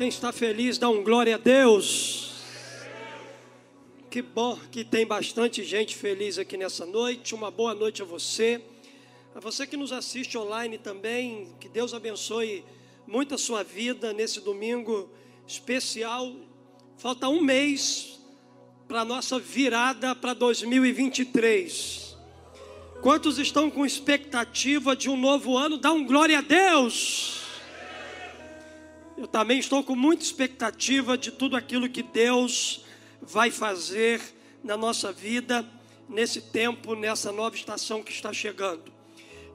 Quem está feliz, dá um glória a Deus. Que bom que tem bastante gente feliz aqui nessa noite. Uma boa noite a você. A você que nos assiste online também, que Deus abençoe muito a sua vida nesse domingo especial. Falta um mês para a nossa virada para 2023. Quantos estão com expectativa de um novo ano? Dá um glória a Deus. Eu também estou com muita expectativa de tudo aquilo que Deus vai fazer na nossa vida, nesse tempo, nessa nova estação que está chegando.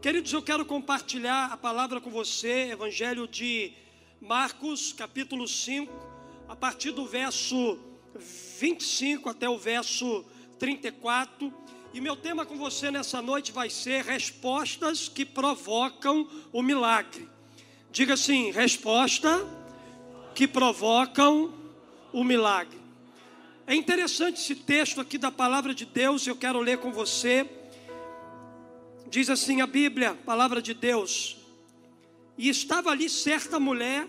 Queridos, eu quero compartilhar a palavra com você, Evangelho de Marcos, capítulo 5, a partir do verso 25 até o verso 34. E meu tema com você nessa noite vai ser respostas que provocam o milagre. Diga assim: resposta que provocam o milagre. É interessante esse texto aqui da palavra de Deus, eu quero ler com você. Diz assim a Bíblia, palavra de Deus. E estava ali certa mulher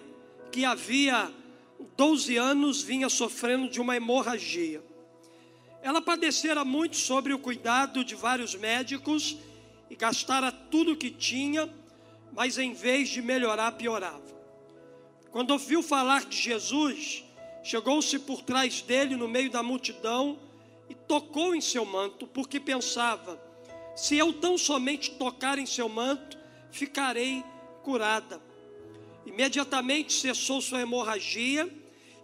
que havia 12 anos vinha sofrendo de uma hemorragia. Ela padecera muito sobre o cuidado de vários médicos e gastara tudo o que tinha mas em vez de melhorar, piorava. Quando ouviu falar de Jesus, chegou-se por trás dele no meio da multidão e tocou em seu manto, porque pensava: se eu tão somente tocar em seu manto, ficarei curada. Imediatamente cessou sua hemorragia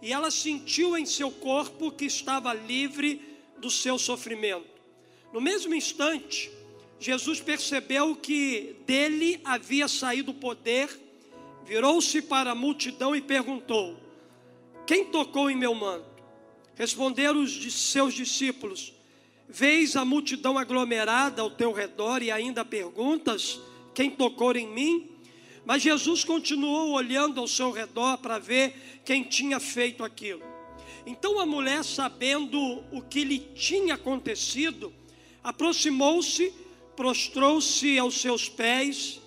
e ela sentiu em seu corpo que estava livre do seu sofrimento. No mesmo instante, Jesus percebeu que dele havia saído o poder, virou-se para a multidão e perguntou: Quem tocou em meu manto? Responderam os seus discípulos: Vês a multidão aglomerada ao teu redor e ainda perguntas: Quem tocou em mim? Mas Jesus continuou olhando ao seu redor para ver quem tinha feito aquilo. Então a mulher, sabendo o que lhe tinha acontecido, aproximou-se prostrou-se aos seus pés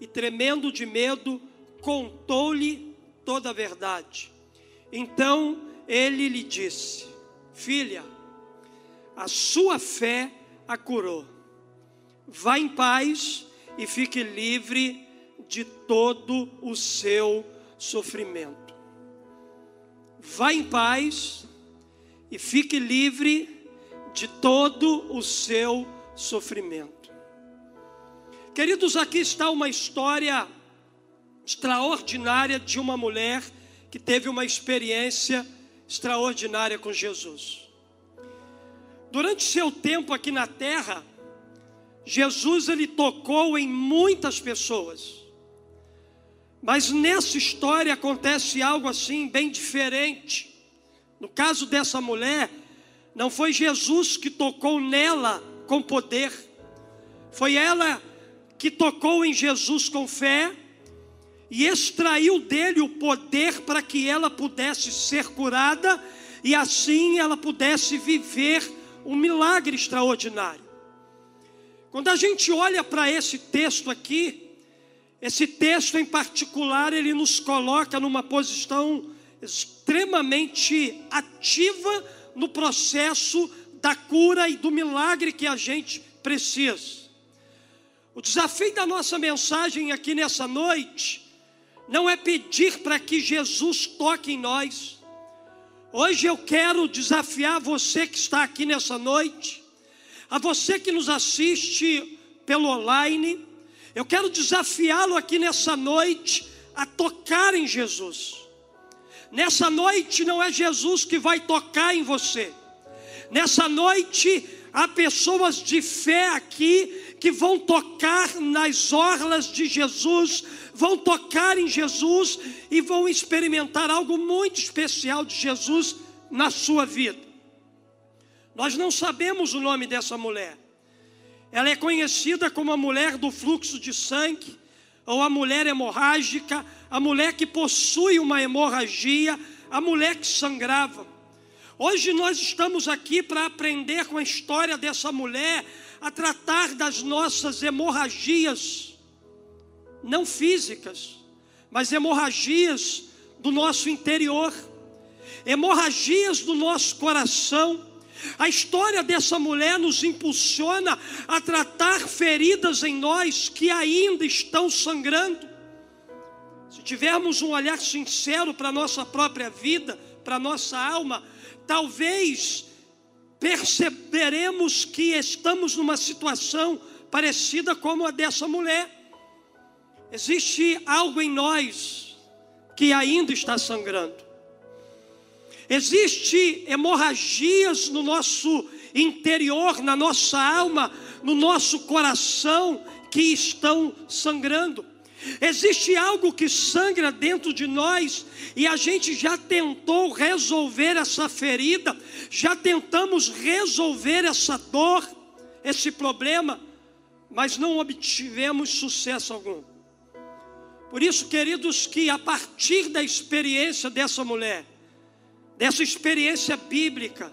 e, tremendo de medo, contou-lhe toda a verdade. Então ele lhe disse: Filha, a sua fé a curou. Vá em paz e fique livre de todo o seu sofrimento. Vá em paz e fique livre de todo o seu sofrimento. Queridos, aqui está uma história extraordinária de uma mulher que teve uma experiência extraordinária com Jesus. Durante seu tempo aqui na terra, Jesus ele tocou em muitas pessoas. Mas nessa história acontece algo assim bem diferente. No caso dessa mulher, não foi Jesus que tocou nela com poder. Foi ela que tocou em Jesus com fé e extraiu dele o poder para que ela pudesse ser curada e assim ela pudesse viver um milagre extraordinário. Quando a gente olha para esse texto aqui, esse texto em particular, ele nos coloca numa posição extremamente ativa no processo da cura e do milagre que a gente precisa. O desafio da nossa mensagem aqui nessa noite não é pedir para que Jesus toque em nós. Hoje eu quero desafiar você que está aqui nessa noite, a você que nos assiste pelo online, eu quero desafiá-lo aqui nessa noite a tocar em Jesus. Nessa noite não é Jesus que vai tocar em você. Nessa noite há pessoas de fé aqui que vão tocar nas orlas de Jesus, vão tocar em Jesus e vão experimentar algo muito especial de Jesus na sua vida. Nós não sabemos o nome dessa mulher. Ela é conhecida como a mulher do fluxo de sangue, ou a mulher hemorrágica, a mulher que possui uma hemorragia, a mulher que sangrava. Hoje nós estamos aqui para aprender com a história dessa mulher a tratar das nossas hemorragias, não físicas, mas hemorragias do nosso interior, hemorragias do nosso coração. A história dessa mulher nos impulsiona a tratar feridas em nós que ainda estão sangrando. Se tivermos um olhar sincero para a nossa própria vida, para a nossa alma, talvez perceberemos que estamos numa situação parecida como a dessa mulher. Existe algo em nós que ainda está sangrando. Existe hemorragias no nosso interior, na nossa alma, no nosso coração que estão sangrando. Existe algo que sangra dentro de nós e a gente já tentou resolver essa ferida, já tentamos resolver essa dor, esse problema, mas não obtivemos sucesso algum. Por isso, queridos, que a partir da experiência dessa mulher, dessa experiência bíblica,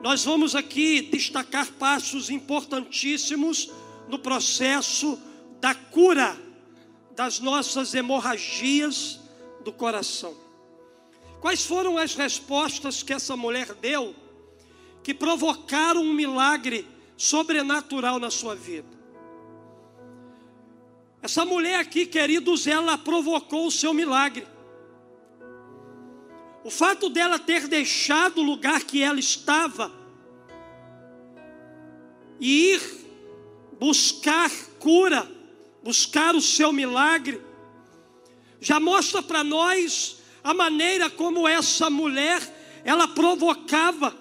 nós vamos aqui destacar passos importantíssimos no processo da cura das nossas hemorragias do coração. Quais foram as respostas que essa mulher deu que provocaram um milagre sobrenatural na sua vida? Essa mulher aqui, queridos, ela provocou o seu milagre. O fato dela ter deixado o lugar que ela estava e ir buscar cura buscar o seu milagre, já mostra para nós a maneira como essa mulher ela provocava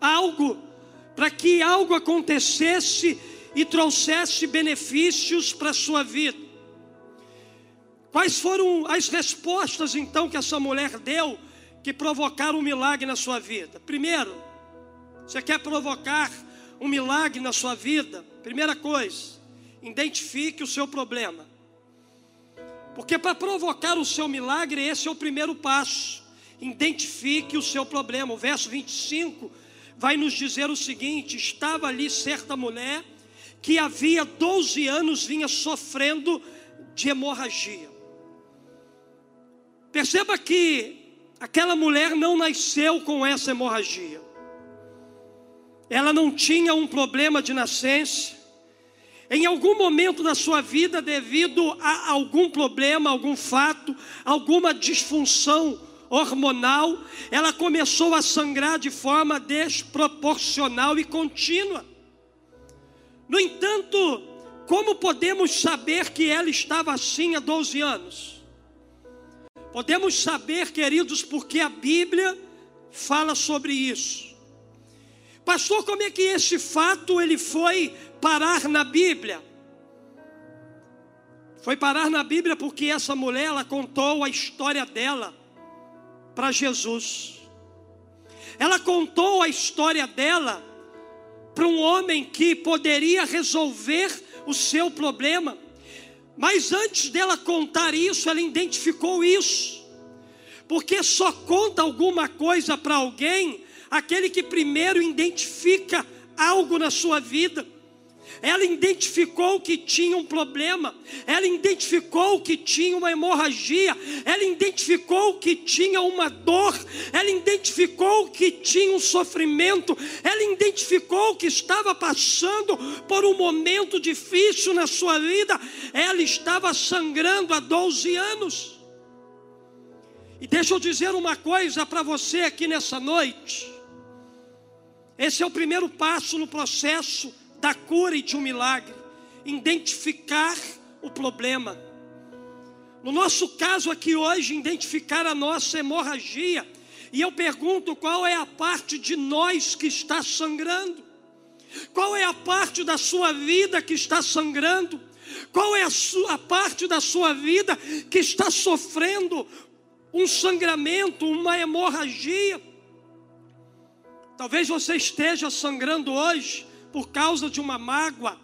algo para que algo acontecesse e trouxesse benefícios para a sua vida. Quais foram as respostas então que essa mulher deu que provocaram um milagre na sua vida? Primeiro, você quer provocar um milagre na sua vida? Primeira coisa, Identifique o seu problema. Porque para provocar o seu milagre, esse é o primeiro passo. Identifique o seu problema. O verso 25 vai nos dizer o seguinte: estava ali certa mulher que havia 12 anos vinha sofrendo de hemorragia. Perceba que aquela mulher não nasceu com essa hemorragia. Ela não tinha um problema de nascença, em algum momento da sua vida, devido a algum problema, algum fato, alguma disfunção hormonal, ela começou a sangrar de forma desproporcional e contínua. No entanto, como podemos saber que ela estava assim há 12 anos? Podemos saber, queridos, porque a Bíblia fala sobre isso. Pastor, como é que esse fato ele foi parar na Bíblia. Foi parar na Bíblia porque essa mulher ela contou a história dela para Jesus. Ela contou a história dela para um homem que poderia resolver o seu problema. Mas antes dela contar isso, ela identificou isso. Porque só conta alguma coisa para alguém aquele que primeiro identifica algo na sua vida. Ela identificou que tinha um problema, ela identificou que tinha uma hemorragia, ela identificou que tinha uma dor, ela identificou que tinha um sofrimento, ela identificou que estava passando por um momento difícil na sua vida, ela estava sangrando há 12 anos. E deixa eu dizer uma coisa para você aqui nessa noite. Esse é o primeiro passo no processo da cura e de um milagre, identificar o problema. No nosso caso aqui hoje, identificar a nossa hemorragia. E eu pergunto qual é a parte de nós que está sangrando? Qual é a parte da sua vida que está sangrando? Qual é a, sua, parte da sua vida que está sofrendo um sangramento, uma hemorragia? Talvez você esteja sangrando hoje por causa de uma mágoa,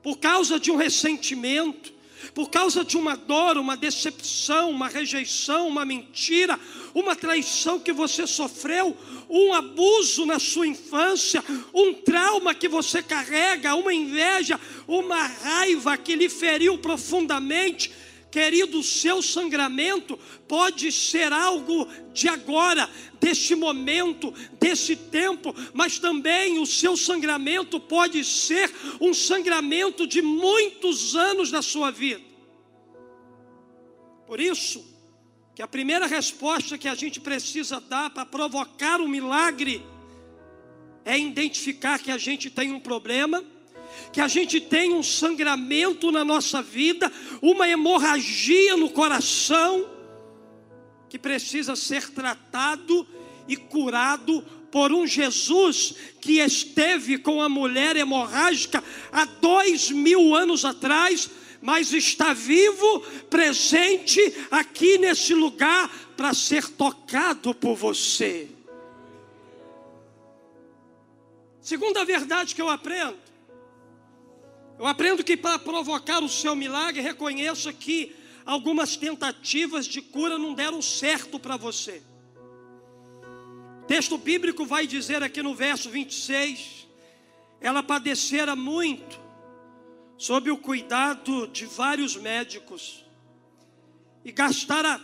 por causa de um ressentimento, por causa de uma dor, uma decepção, uma rejeição, uma mentira, uma traição que você sofreu, um abuso na sua infância, um trauma que você carrega, uma inveja, uma raiva que lhe feriu profundamente. Querido, o seu sangramento pode ser algo de agora, deste momento, desse tempo, mas também o seu sangramento pode ser um sangramento de muitos anos da sua vida. Por isso, que a primeira resposta que a gente precisa dar para provocar um milagre é identificar que a gente tem um problema que a gente tem um sangramento na nossa vida, uma hemorragia no coração, que precisa ser tratado e curado por um Jesus que esteve com a mulher hemorrágica há dois mil anos atrás, mas está vivo, presente aqui nesse lugar para ser tocado por você. Segunda verdade que eu aprendo eu aprendo que para provocar o seu milagre, reconheça que algumas tentativas de cura não deram certo para você. O texto bíblico vai dizer aqui no verso 26: ela padecera muito, sob o cuidado de vários médicos, e gastara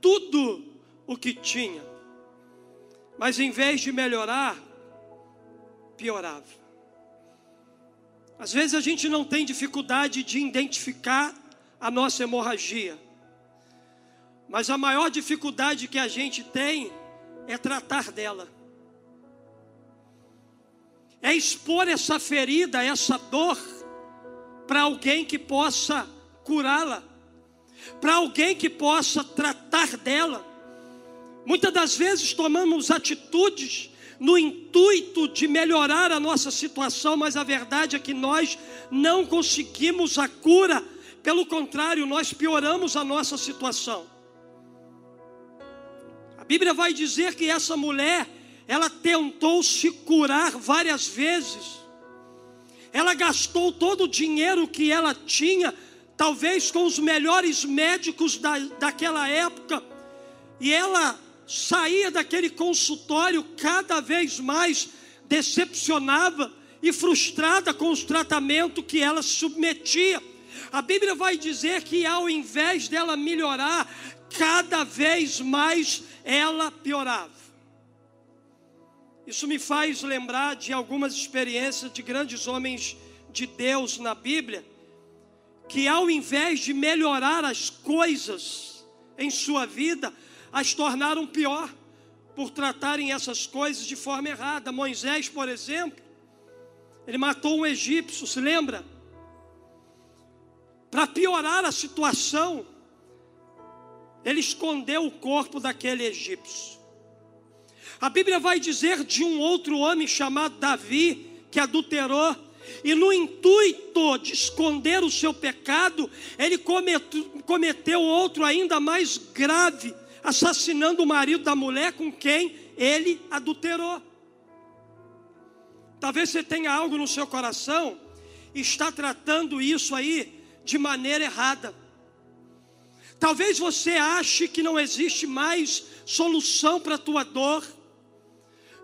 tudo o que tinha, mas em vez de melhorar, piorava. Às vezes a gente não tem dificuldade de identificar a nossa hemorragia, mas a maior dificuldade que a gente tem é tratar dela, é expor essa ferida, essa dor, para alguém que possa curá-la, para alguém que possa tratar dela. Muitas das vezes tomamos atitudes no intuito de melhorar a nossa situação, mas a verdade é que nós não conseguimos a cura, pelo contrário, nós pioramos a nossa situação. A Bíblia vai dizer que essa mulher, ela tentou se curar várias vezes, ela gastou todo o dinheiro que ela tinha, talvez com os melhores médicos da, daquela época, e ela saía daquele consultório cada vez mais decepcionada e frustrada com os tratamentos que ela submetia. A Bíblia vai dizer que ao invés dela melhorar, cada vez mais ela piorava. Isso me faz lembrar de algumas experiências de grandes homens de Deus na Bíblia, que ao invés de melhorar as coisas em sua vida, as tornaram pior por tratarem essas coisas de forma errada. Moisés, por exemplo, ele matou um egípcio, se lembra? Para piorar a situação, ele escondeu o corpo daquele egípcio. A Bíblia vai dizer de um outro homem chamado Davi, que adulterou, e no intuito de esconder o seu pecado, ele cometeu, outro ainda mais grave, assassinando o marido da mulher com quem ele adulterou. Talvez você tenha algo no seu coração e está tratando isso aí de maneira errada. Talvez você ache que não existe mais solução para a tua dor,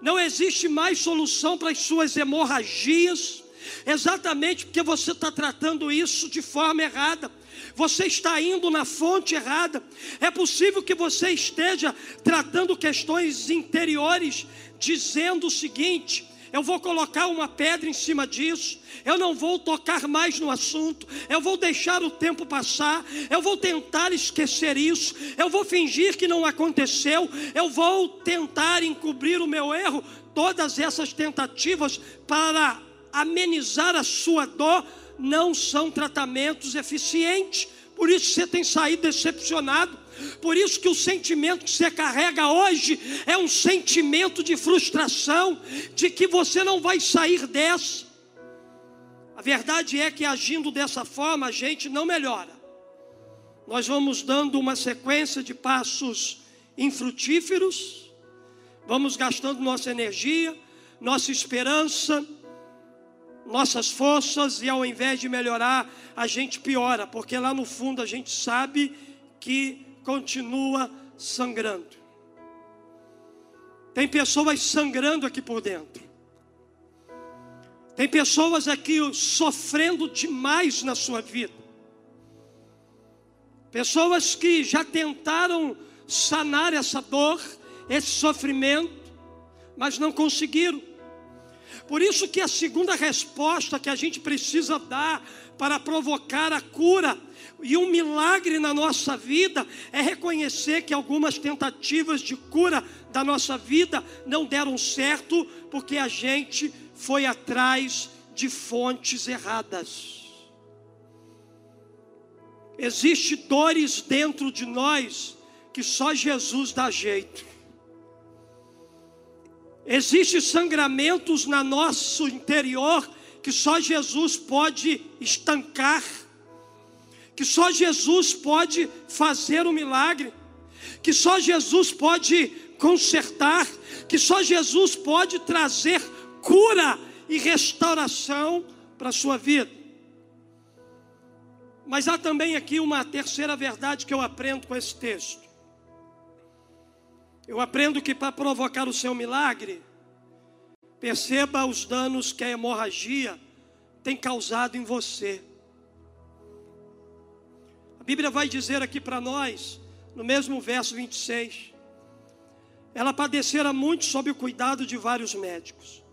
não existe mais solução para as suas hemorragias, exatamente porque você está tratando isso de forma errada você está indo na fonte errada. É possível que você esteja tratando questões interiores, dizendo o seguinte: eu vou colocar uma pedra em cima disso, eu não vou tocar mais no assunto, eu vou deixar o tempo passar, eu vou tentar esquecer isso, eu vou fingir que não aconteceu, eu vou tentar encobrir o meu erro. Todas essas tentativas para amenizar a sua dor não são tratamentos eficientes. Por isso você tem saído decepcionado. Por isso que o sentimento que você carrega hoje é um sentimento de frustração, de que você não vai sair dessa. A verdade é que agindo dessa forma a gente não melhora. Nós vamos dando uma sequência de passos infrutíferos, vamos gastando nossa energia, nossa esperança, nossas forças e ao invés de melhorar, a gente piora, porque lá no fundo a gente sabe que continua sangrando. Tem pessoas sangrando aqui por dentro. Tem pessoas aqui sofrendo demais na sua vida. Pessoas que já tentaram sanar essa dor, esse sofrimento, mas não conseguiram. Por isso que a segunda resposta que a gente precisa dar para provocar a cura e um milagre na nossa vida é reconhecer que algumas tentativas de cura da nossa vida não deram certo porque a gente foi atrás de fontes erradas. Existem dores dentro de nós que só Jesus dá jeito. Existem sangramentos na nosso interior que só Jesus pode estancar, que só Jesus pode fazer o um milagre, que só Jesus pode consertar, que só Jesus pode trazer cura e restauração para a sua vida. Mas há também aqui uma terceira verdade que eu aprendo com esse texto. Eu aprendo que para provocar o seu milagre, perceba os danos que a hemorragia tem causado em você. A Bíblia vai dizer aqui para nós, no mesmo verso 26, ela padecera muito sob o cuidado de vários médicos,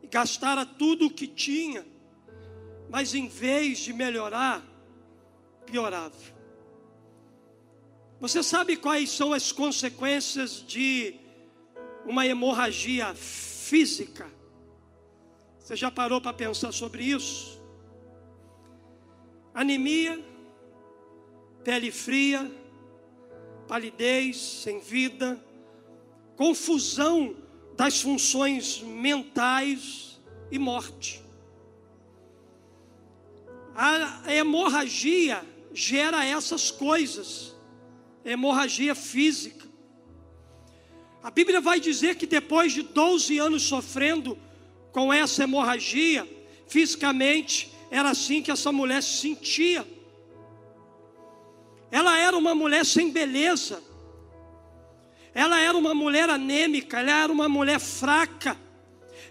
e gastara tudo o que tinha, mas em vez de melhorar, piorava. Você sabe quais são as consequências de uma hemorragia física? Você já parou para pensar sobre isso? Anemia, pele fria, palidez, sem vida, confusão das funções mentais e morte. A hemorragia gera essas coisas, hemorragia física. A Bíblia vai dizer que depois de 12 anos sofrendo com essa hemorragia, fisicamente, era assim que essa mulher se sentia. Ela era uma mulher sem beleza, ela era uma mulher anêmica, ela era uma mulher fraca,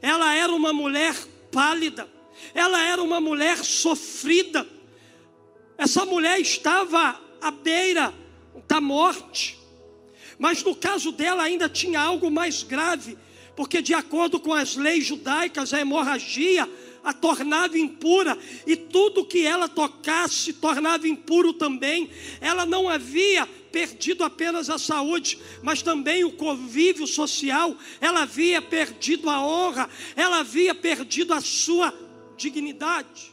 ela era uma mulher pálida, ela era uma mulher sofrida. Essa mulher estava à beira da morte. Mas no caso dela ainda tinha algo mais grave, porque de acordo com as leis judaicas, a hemorragia a tornava impura, e tudo que ela tocasse tornava impuro também. Ela não havia perdido apenas a saúde, mas também o convívio social, ela havia perdido a honra, ela havia perdido a sua dignidade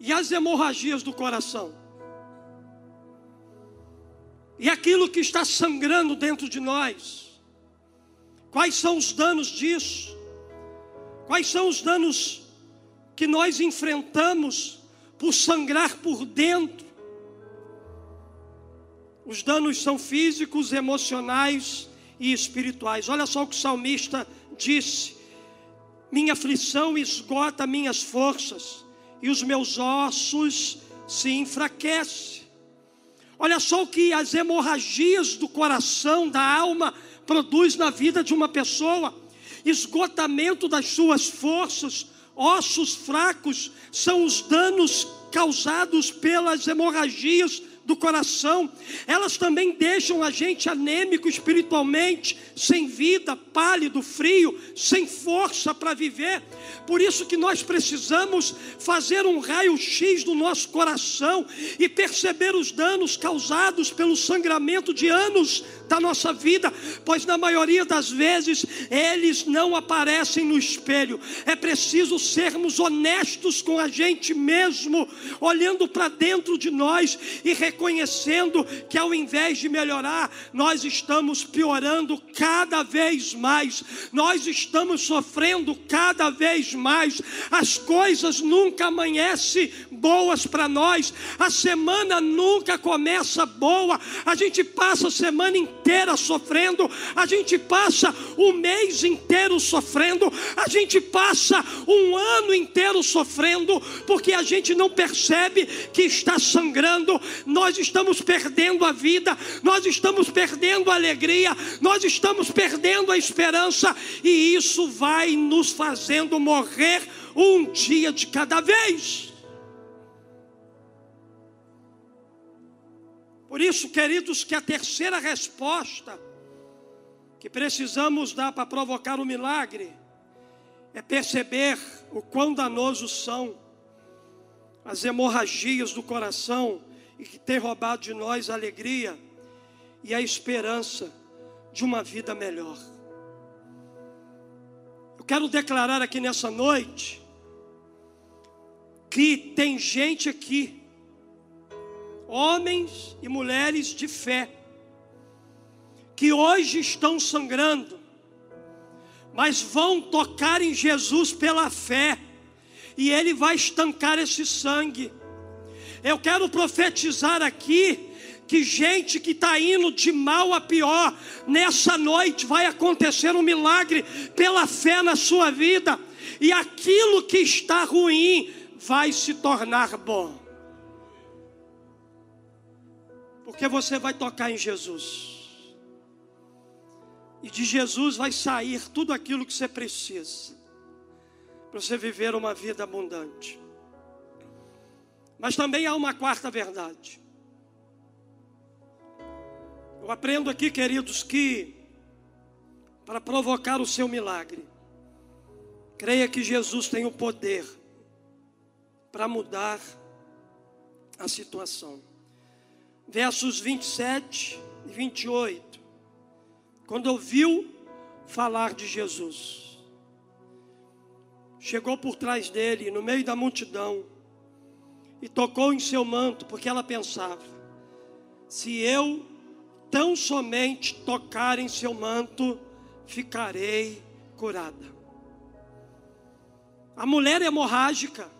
e as hemorragias do coração. E aquilo que está sangrando dentro de nós. Quais são os danos disso? Quais são os danos que nós enfrentamos por sangrar por dentro? Os danos são físicos, emocionais e espirituais. Olha só o que o salmista disse: Minha aflição esgota minhas forças e os meus ossos se enfraquecem. Olha só o que as hemorragias do coração, da alma, produz na vida de uma pessoa. Esgotamento das suas forças, ossos fracos, são os danos causados pelas hemorragias do coração, elas também deixam a gente anêmico espiritualmente, sem vida, pálido, frio, sem força para viver. Por isso que nós precisamos fazer um raio-x do nosso coração e perceber os danos causados pelo sangramento de anos da nossa vida, pois na maioria das vezes eles não aparecem no espelho. É preciso sermos honestos com a gente mesmo, olhando para dentro de nós e reconhecendo que ao invés de melhorar, nós estamos piorando cada vez mais. Nós estamos sofrendo cada vez mais. As coisas nunca amanhecem boas para nós. A semana nunca começa boa. A gente passa a semana inteira sofrendo, a gente passa o mês inteiro sofrendo, a gente passa um ano inteiro sofrendo, porque a gente não percebe que está sangrando, nós estamos perdendo a vida, nós estamos perdendo a alegria, nós estamos perdendo a esperança, e isso vai nos fazendo morrer um dia de cada vez. Por isso, queridos, que a terceira resposta que precisamos dar para provocar o milagre é perceber o quão danosos são as hemorragias do coração e que tem roubado de nós a alegria e a esperança de uma vida melhor. Eu quero declarar aqui nessa noite que tem gente aqui, homens e mulheres de fé, que hoje estão sangrando, mas vão tocar em Jesus pela fé, e Ele vai estancar esse sangue. Eu quero profetizar aqui que gente que está indo de mal a pior, nessa noite vai acontecer um milagre pela fé na sua vida, e aquilo que está ruim vai se tornar bom, porque você vai tocar em Jesus, e de Jesus vai sair tudo aquilo que você precisa, para você viver uma vida abundante. Mas também há uma quarta verdade. Eu aprendo aqui, queridos, que para provocar o seu milagre, creia que Jesus tem o poder para mudar a situação. Versos 27 e 28. Quando ouviu falar de Jesus, chegou por trás dele, no meio da multidão, e tocou em seu manto, porque ela pensava: se eu tão somente tocar em seu manto, ficarei curada. A mulher hemorrágica,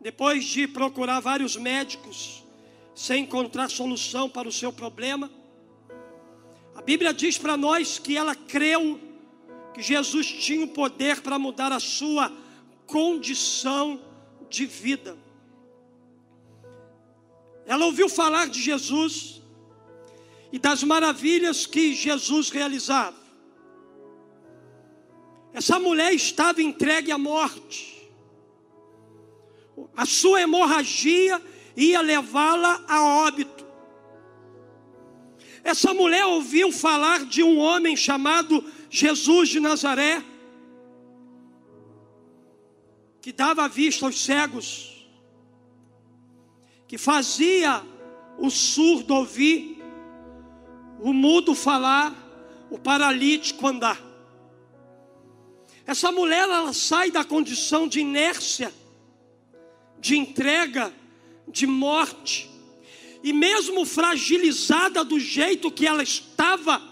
depois de procurar vários médicos, sem encontrar solução para o seu problema, a Bíblia diz para nós que ela creu que Jesus tinha o poder para mudar a sua condição de vida. Ela ouviu falar de Jesus, e das maravilhas que Jesus realizava. Essa mulher estava entregue à morte. A sua hemorragia ia levá-la a óbito. Essa mulher ouviu falar de um homem chamado Jesus de Nazaré, que dava vista aos cegos, que fazia o surdo ouvir, o mudo falar, o paralítico andar. Essa mulher ela sai da condição de inércia, de entrega, de morte, e mesmo fragilizada do jeito que ela estava,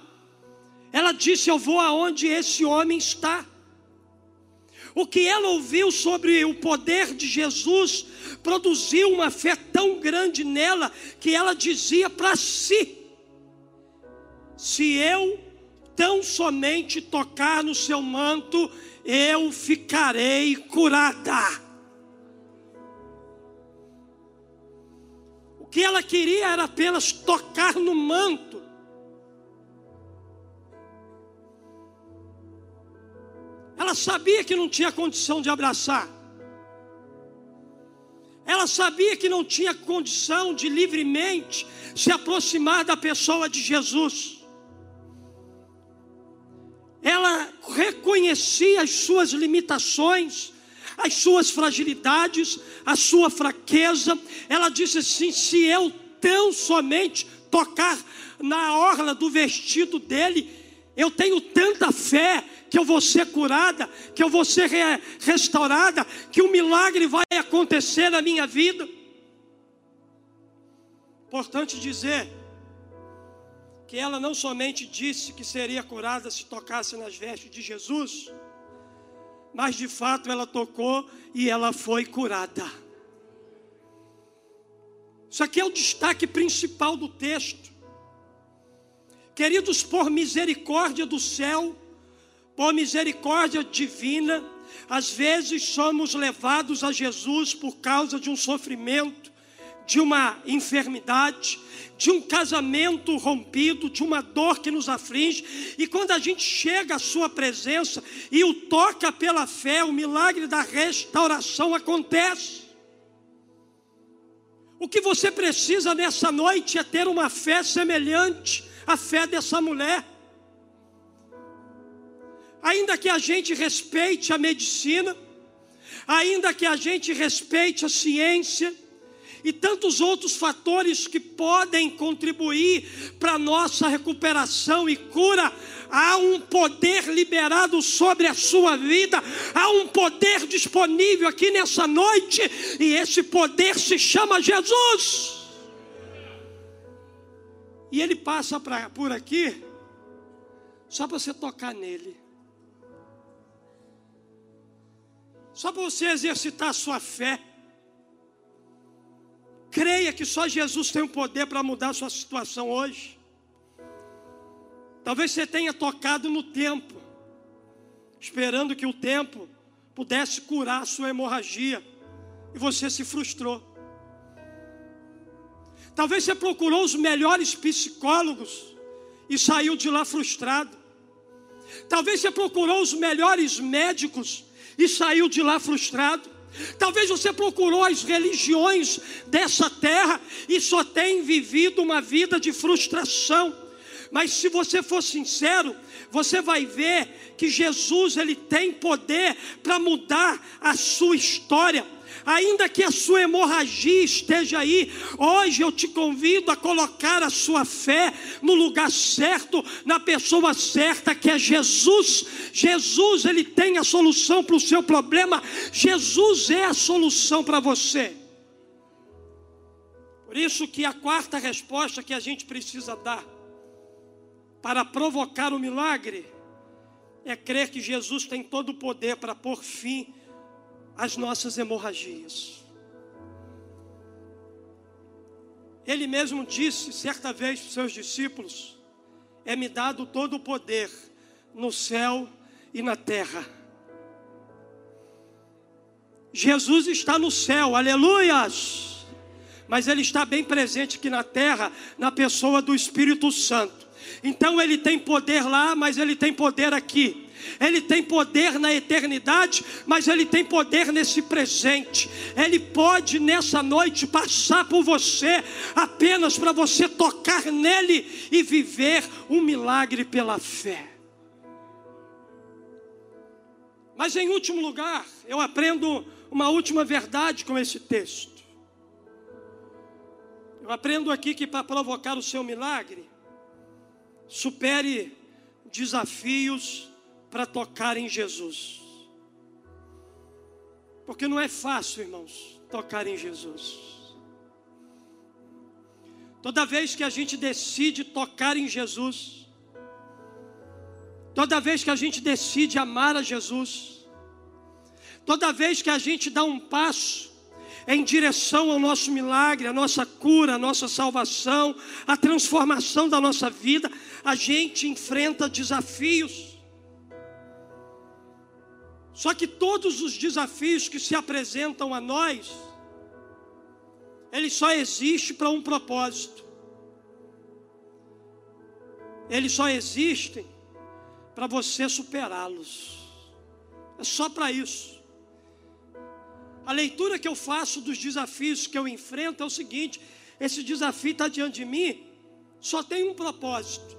ela disse: Eu vou aonde esse homem está. O que ela ouviu sobre o poder de Jesus produziu uma fé tão grande nela que ela dizia para si: se eu tão somente tocar no seu manto, eu ficarei curada. Que ela queria era apenas tocar no manto. Ela sabia que não tinha condição de abraçar. Ela sabia que não tinha condição de livremente se aproximar da pessoa de Jesus ela reconhecia as suas limitações, as suas fragilidades, a sua fraqueza. Ela disse assim: se eu tão somente tocar na orla do vestido dele, eu tenho tanta fé que eu vou ser curada, que eu vou ser restaurada, que um milagre vai acontecer na minha vida. Importante dizer que ela não somente disse que seria curada se tocasse nas vestes de Jesus, mas de fato ela tocou e ela foi curada. Isso aqui é o destaque principal do texto. Queridos, por misericórdia do céu, por misericórdia divina, às vezes somos levados a Jesus por causa de um sofrimento, de uma enfermidade, de um casamento rompido, de uma dor que nos aflige, e quando a gente chega à Sua presença e o toca pela fé, o milagre da restauração acontece. O que você precisa nessa noite é ter uma fé semelhante à fé dessa mulher. Ainda que a gente respeite a medicina, ainda que a gente respeite a ciência, e tantos outros fatores que podem contribuir para nossa recuperação e cura. Há um poder liberado sobre a sua vida, há um poder disponível aqui nessa noite, e esse poder se chama Jesus. E ele passa pra, por aqui, só para você tocar nele, só para você exercitar a sua fé. Creia que só Jesus tem o poder para mudar a sua situação hoje. Talvez você tenha tocado no tempo, esperando que o tempo pudesse curar a sua hemorragia, e você se frustrou. Talvez você procurou os melhores psicólogos e saiu de lá frustrado. Talvez você procurou os melhores médicos e saiu de lá frustrado. Talvez você procurou as religiões dessa terra e só tem vivido uma vida de frustração. Mas se você for sincero, você vai ver que Jesus ele tem poder para mudar a sua história ainda que a sua hemorragia esteja aí, hoje eu te convido a colocar a sua fé no lugar certo, na pessoa certa que é Jesus. Jesus, ele tem a solução para o seu problema, Jesus é a solução para você. Por isso que a quarta resposta que a gente precisa dar para provocar o milagre é crer que Jesus tem todo o poder para pôr fim as nossas hemorragias. Ele mesmo disse certa vez para os seus discípulos: É-me dado todo o poder no céu e na terra. Jesus está no céu, aleluias! Mas ele está bem presente aqui na terra, na pessoa do Espírito Santo. Então ele tem poder lá, mas ele tem poder aqui. Ele tem poder na eternidade, mas Ele tem poder nesse presente. Ele pode nessa noite passar por você, apenas para você tocar nele e viver um milagre pela fé. Mas em último lugar, eu aprendo uma última verdade com esse texto. Eu aprendo aqui que para provocar o seu milagre, supere desafios para tocar em Jesus. Porque não é fácil, irmãos, tocar em Jesus. Toda vez que a gente decide tocar em Jesus, toda vez que a gente decide amar a Jesus, toda vez que a gente dá um passo em direção ao nosso milagre, a nossa cura, a nossa salvação, a transformação da nossa vida, a gente enfrenta desafios. Só que todos os desafios que se apresentam a nós, eles só existem para um propósito. Eles só existem para você superá-los. É só para isso. A leitura que eu faço dos desafios que eu enfrento é o seguinte: esse desafio está diante de mim, só tem um propósito.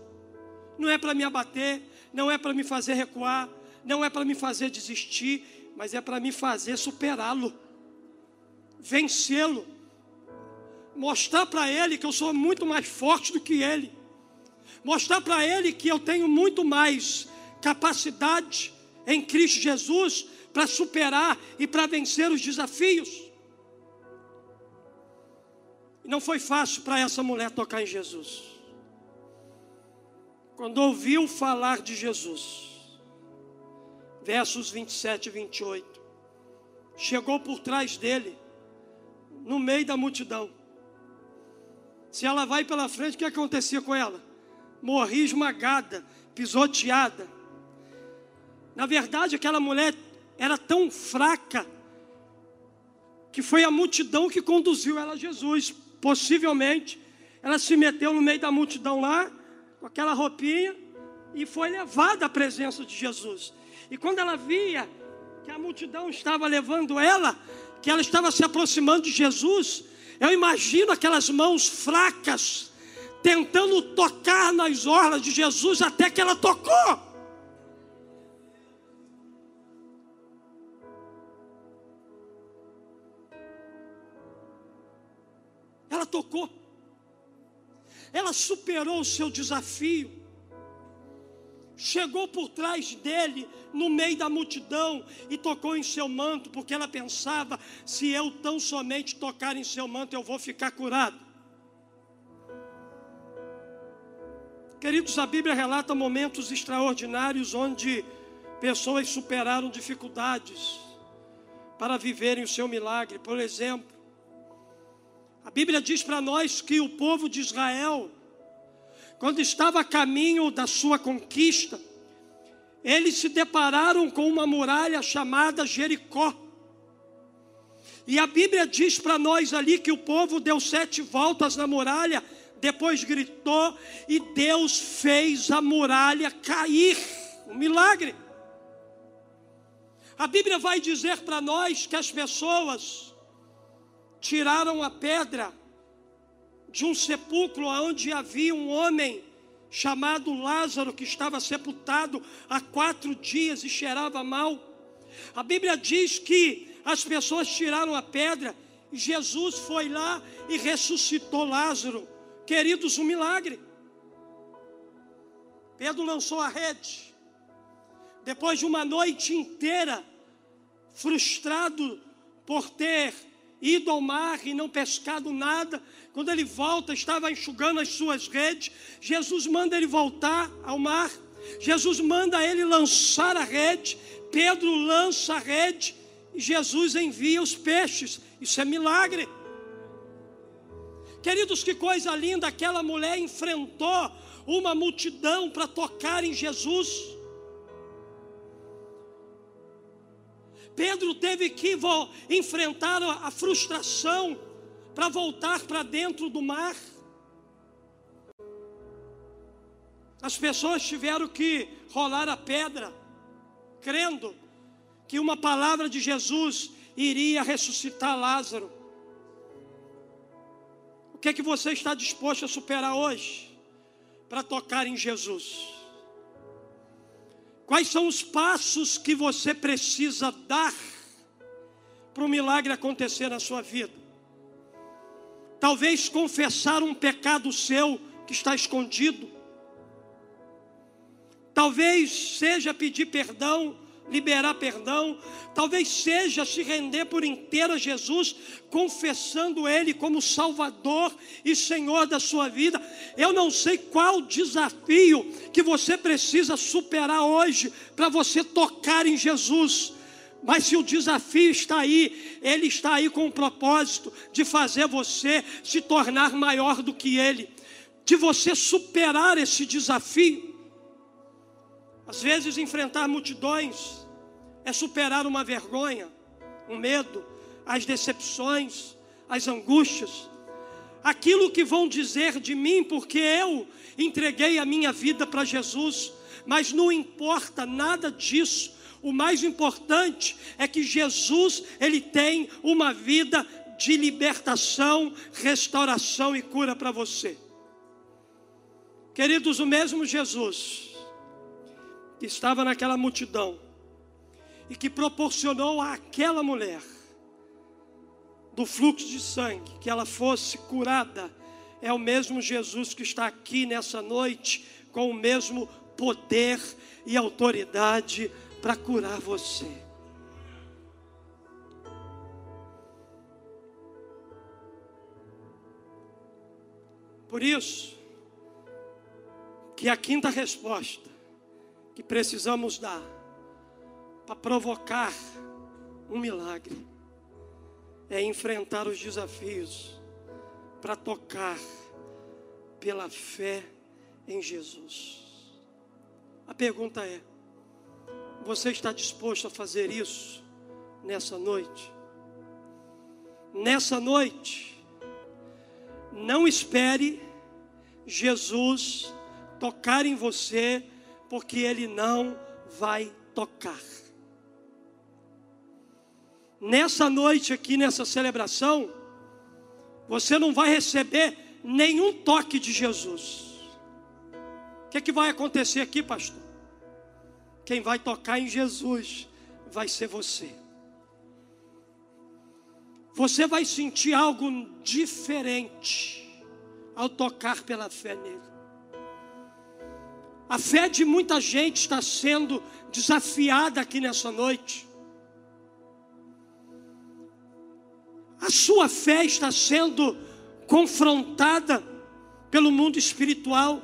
Não é para me abater, não é para me fazer recuar, não é para me fazer desistir, mas é para me fazer superá-lo, vencê-lo, mostrar para ele que eu sou muito mais forte do que ele, mostrar para ele que eu tenho muito mais capacidade em Cristo Jesus para superar e para vencer os desafios. E não foi fácil para essa mulher tocar em Jesus. Quando ouviu falar de Jesus, versos 27 e 28. Chegou por trás dele, no meio da multidão. Se ela vai pela frente, o que acontecia com ela? Morria esmagada, pisoteada. Na verdade, aquela mulher era tão fraca que foi a multidão que conduziu ela a Jesus. Possivelmente, ela se meteu no meio da multidão lá, com aquela roupinha, e foi levada à presença de Jesus. E quando ela via que a multidão estava levando ela, que ela estava se aproximando de Jesus, Eu imagino aquelas mãos fracas tentando tocar nas orlas de Jesus até que ela tocou. Ela tocou. Ela superou o seu desafio. Chegou por trás dele, no meio da multidão, e tocou em seu manto, porque ela pensava: se eu tão somente tocar em seu manto, eu vou ficar curado. Queridos, a Bíblia relata momentos extraordinários onde pessoas superaram dificuldades para viverem o seu milagre. Por exemplo, a Bíblia diz para nós que o povo de Israel, quando estava a caminho da sua conquista, eles se depararam com uma muralha chamada Jericó. E a Bíblia diz para nós ali que o povo deu sete voltas na muralha, depois gritou e Deus fez a muralha cair. Um milagre. A Bíblia vai dizer para nós que as pessoas tiraram a pedra de um sepulcro onde havia um homem chamado Lázaro que estava sepultado há quatro dias e cheirava mal. A Bíblia diz que as pessoas tiraram a pedra e Jesus foi lá e ressuscitou Lázaro. Queridos, um milagre. Pedro lançou a rede. Depois de uma noite inteira, frustrado por ter ido ao mar e não pescado nada. Quando ele volta, estava enxugando as suas redes. Jesus manda ele voltar ao mar. Jesus manda ele lançar a rede. Pedro lança a rede e Jesus envia os peixes. Isso é milagre. Queridos, que coisa linda! Aquela mulher enfrentou uma multidão para tocar em Jesus. Pedro teve que enfrentar a frustração para voltar para dentro do mar. As pessoas tiveram que rolar a pedra, crendo que uma palavra de Jesus iria ressuscitar Lázaro. O que é que você está disposto a superar hoje para tocar em Jesus? Quais são os passos que você precisa dar para o milagre acontecer na sua vida? Talvez confessar um pecado seu que está escondido. Talvez seja pedir perdão liberar perdão, talvez seja se render por inteiro a Jesus, confessando Ele como Salvador e Senhor da sua vida. Eu não sei qual desafio que você precisa superar hoje para você tocar em Jesus. Mas se o desafio está aí, ele está aí com o propósito de fazer você se tornar maior do que ele, de você superar esse desafio. Às vezes, enfrentar multidões é superar uma vergonha, um medo, as decepções, as angústias, aquilo que vão dizer de mim, porque eu entreguei a minha vida para Jesus, mas não importa nada disso. O mais importante é que Jesus, ele tem uma vida de libertação, restauração e cura para você. Queridos, o mesmo Jesus que estava naquela multidão e que proporcionou àquela mulher do fluxo de sangue que ela fosse curada, é o mesmo Jesus que está aqui nessa noite com o mesmo poder e autoridade para curar você. Por isso, que a quinta resposta que precisamos dar para provocar um milagre é enfrentar os desafios para tocar pela fé em Jesus. A pergunta é: você está disposto a fazer isso nessa noite? Nessa noite, não espere Jesus tocar em você porque Ele não vai tocar. Nessa noite aqui, nessa celebração, você não vai receber nenhum toque de Jesus. O que, é que vai acontecer aqui, pastor? Quem vai tocar em Jesus vai ser você. Você vai sentir algo diferente ao tocar pela fé nele. A fé de muita gente está sendo desafiada aqui nessa noite. A sua fé está sendo confrontada pelo mundo espiritual.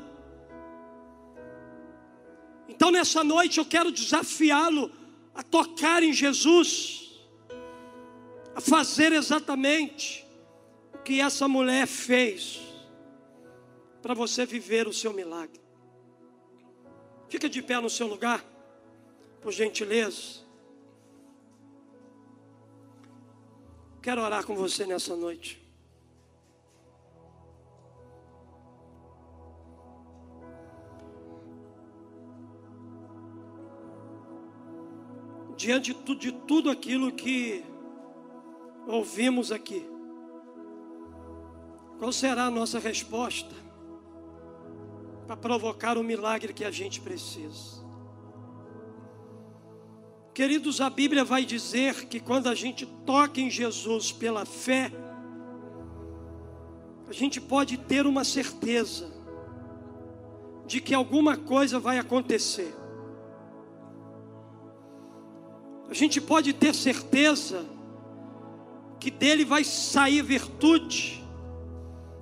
Então, nessa noite, eu quero desafiá-lo a tocar em Jesus, a fazer exatamente o que essa mulher fez, para você viver o seu milagre. Fica de pé no seu lugar, por gentileza. Quero orar com você nessa noite. Diante de tudo aquilo que ouvimos aqui, qual será a nossa resposta para provocar o milagre que a gente precisa? Queridos, a Bíblia vai dizer que quando a gente toca em Jesus pela fé, a gente pode ter uma certeza de que alguma coisa vai acontecer. A gente pode ter certeza que dele vai sair virtude,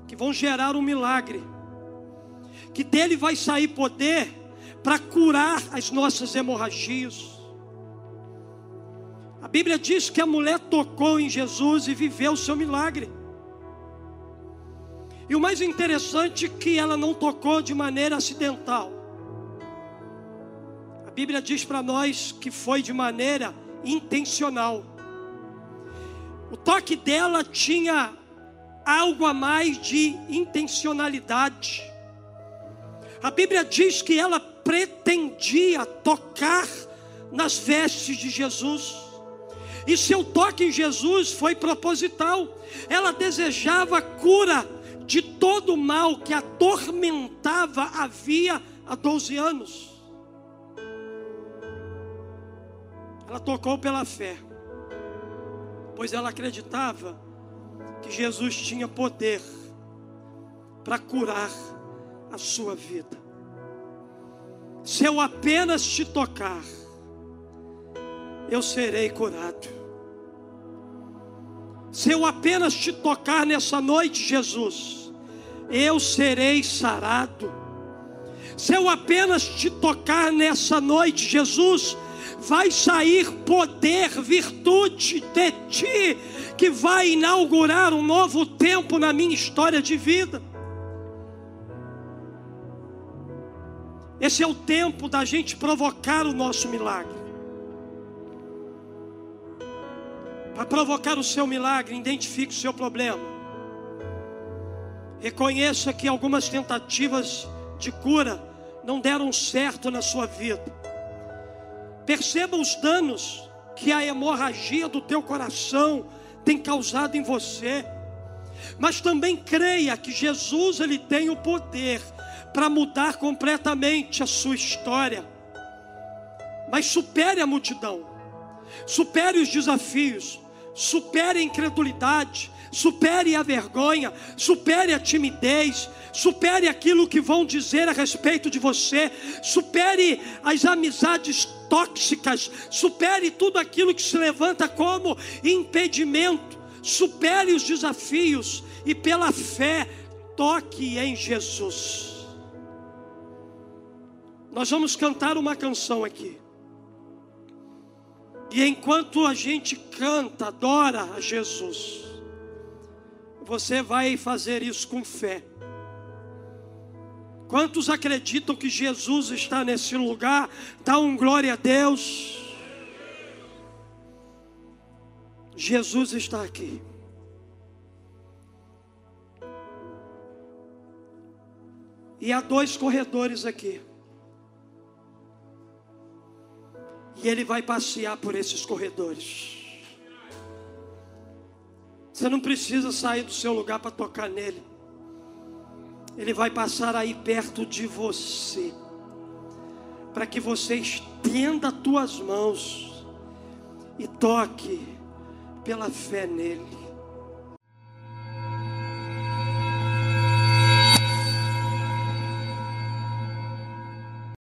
que vão gerar um milagre, que dele vai sair poder para curar as nossas hemorragias a Bíblia diz que a mulher tocou em Jesus e viveu o seu milagre. E o mais interessante é que ela não tocou de maneira acidental. A Bíblia diz para nós que foi de maneira intencional. O toque dela tinha algo a mais de intencionalidade. A Bíblia diz que ela pretendia tocar nas vestes de Jesus. E seu toque em Jesus foi proposital. Ela desejava cura de todo o mal que atormentava havia há 12 anos. Ela tocou pela fé, pois ela acreditava que Jesus tinha poder para curar a sua vida. Se eu apenas te tocar, eu serei curado. Se eu apenas te tocar nessa noite, Jesus, eu serei sarado. Se eu apenas te tocar nessa noite, Jesus, vai sair poder, virtude de ti, que vai inaugurar um novo tempo na minha história de vida. Esse é o tempo da gente provocar o nosso milagre. Para provocar o seu milagre, identifique o seu problema. Reconheça que algumas tentativas de cura não deram certo na sua vida. Perceba os danos que a hemorragia do teu coração tem causado em você. Mas também creia que Jesus ele tem o poder para mudar completamente a sua história. Mas supere a multidão. Supere os desafios supere a incredulidade, supere a vergonha, supere a timidez, supere aquilo que vão dizer a respeito de você, supere as amizades tóxicas, supere tudo aquilo que se levanta como impedimento, supere os desafios e pela fé toque em Jesus. Nós vamos cantar uma canção aqui. E enquanto a gente canta, adora a Jesus, você vai fazer isso com fé. Quantos acreditam que Jesus está nesse lugar? Dá um glória a Deus. Jesus está aqui. E há dois corredores aqui. E ele vai passear por esses corredores. Você não precisa sair do seu lugar para tocar nele. Ele vai passar aí perto de você, para que você estenda as tuas mãos e toque pela fé nele.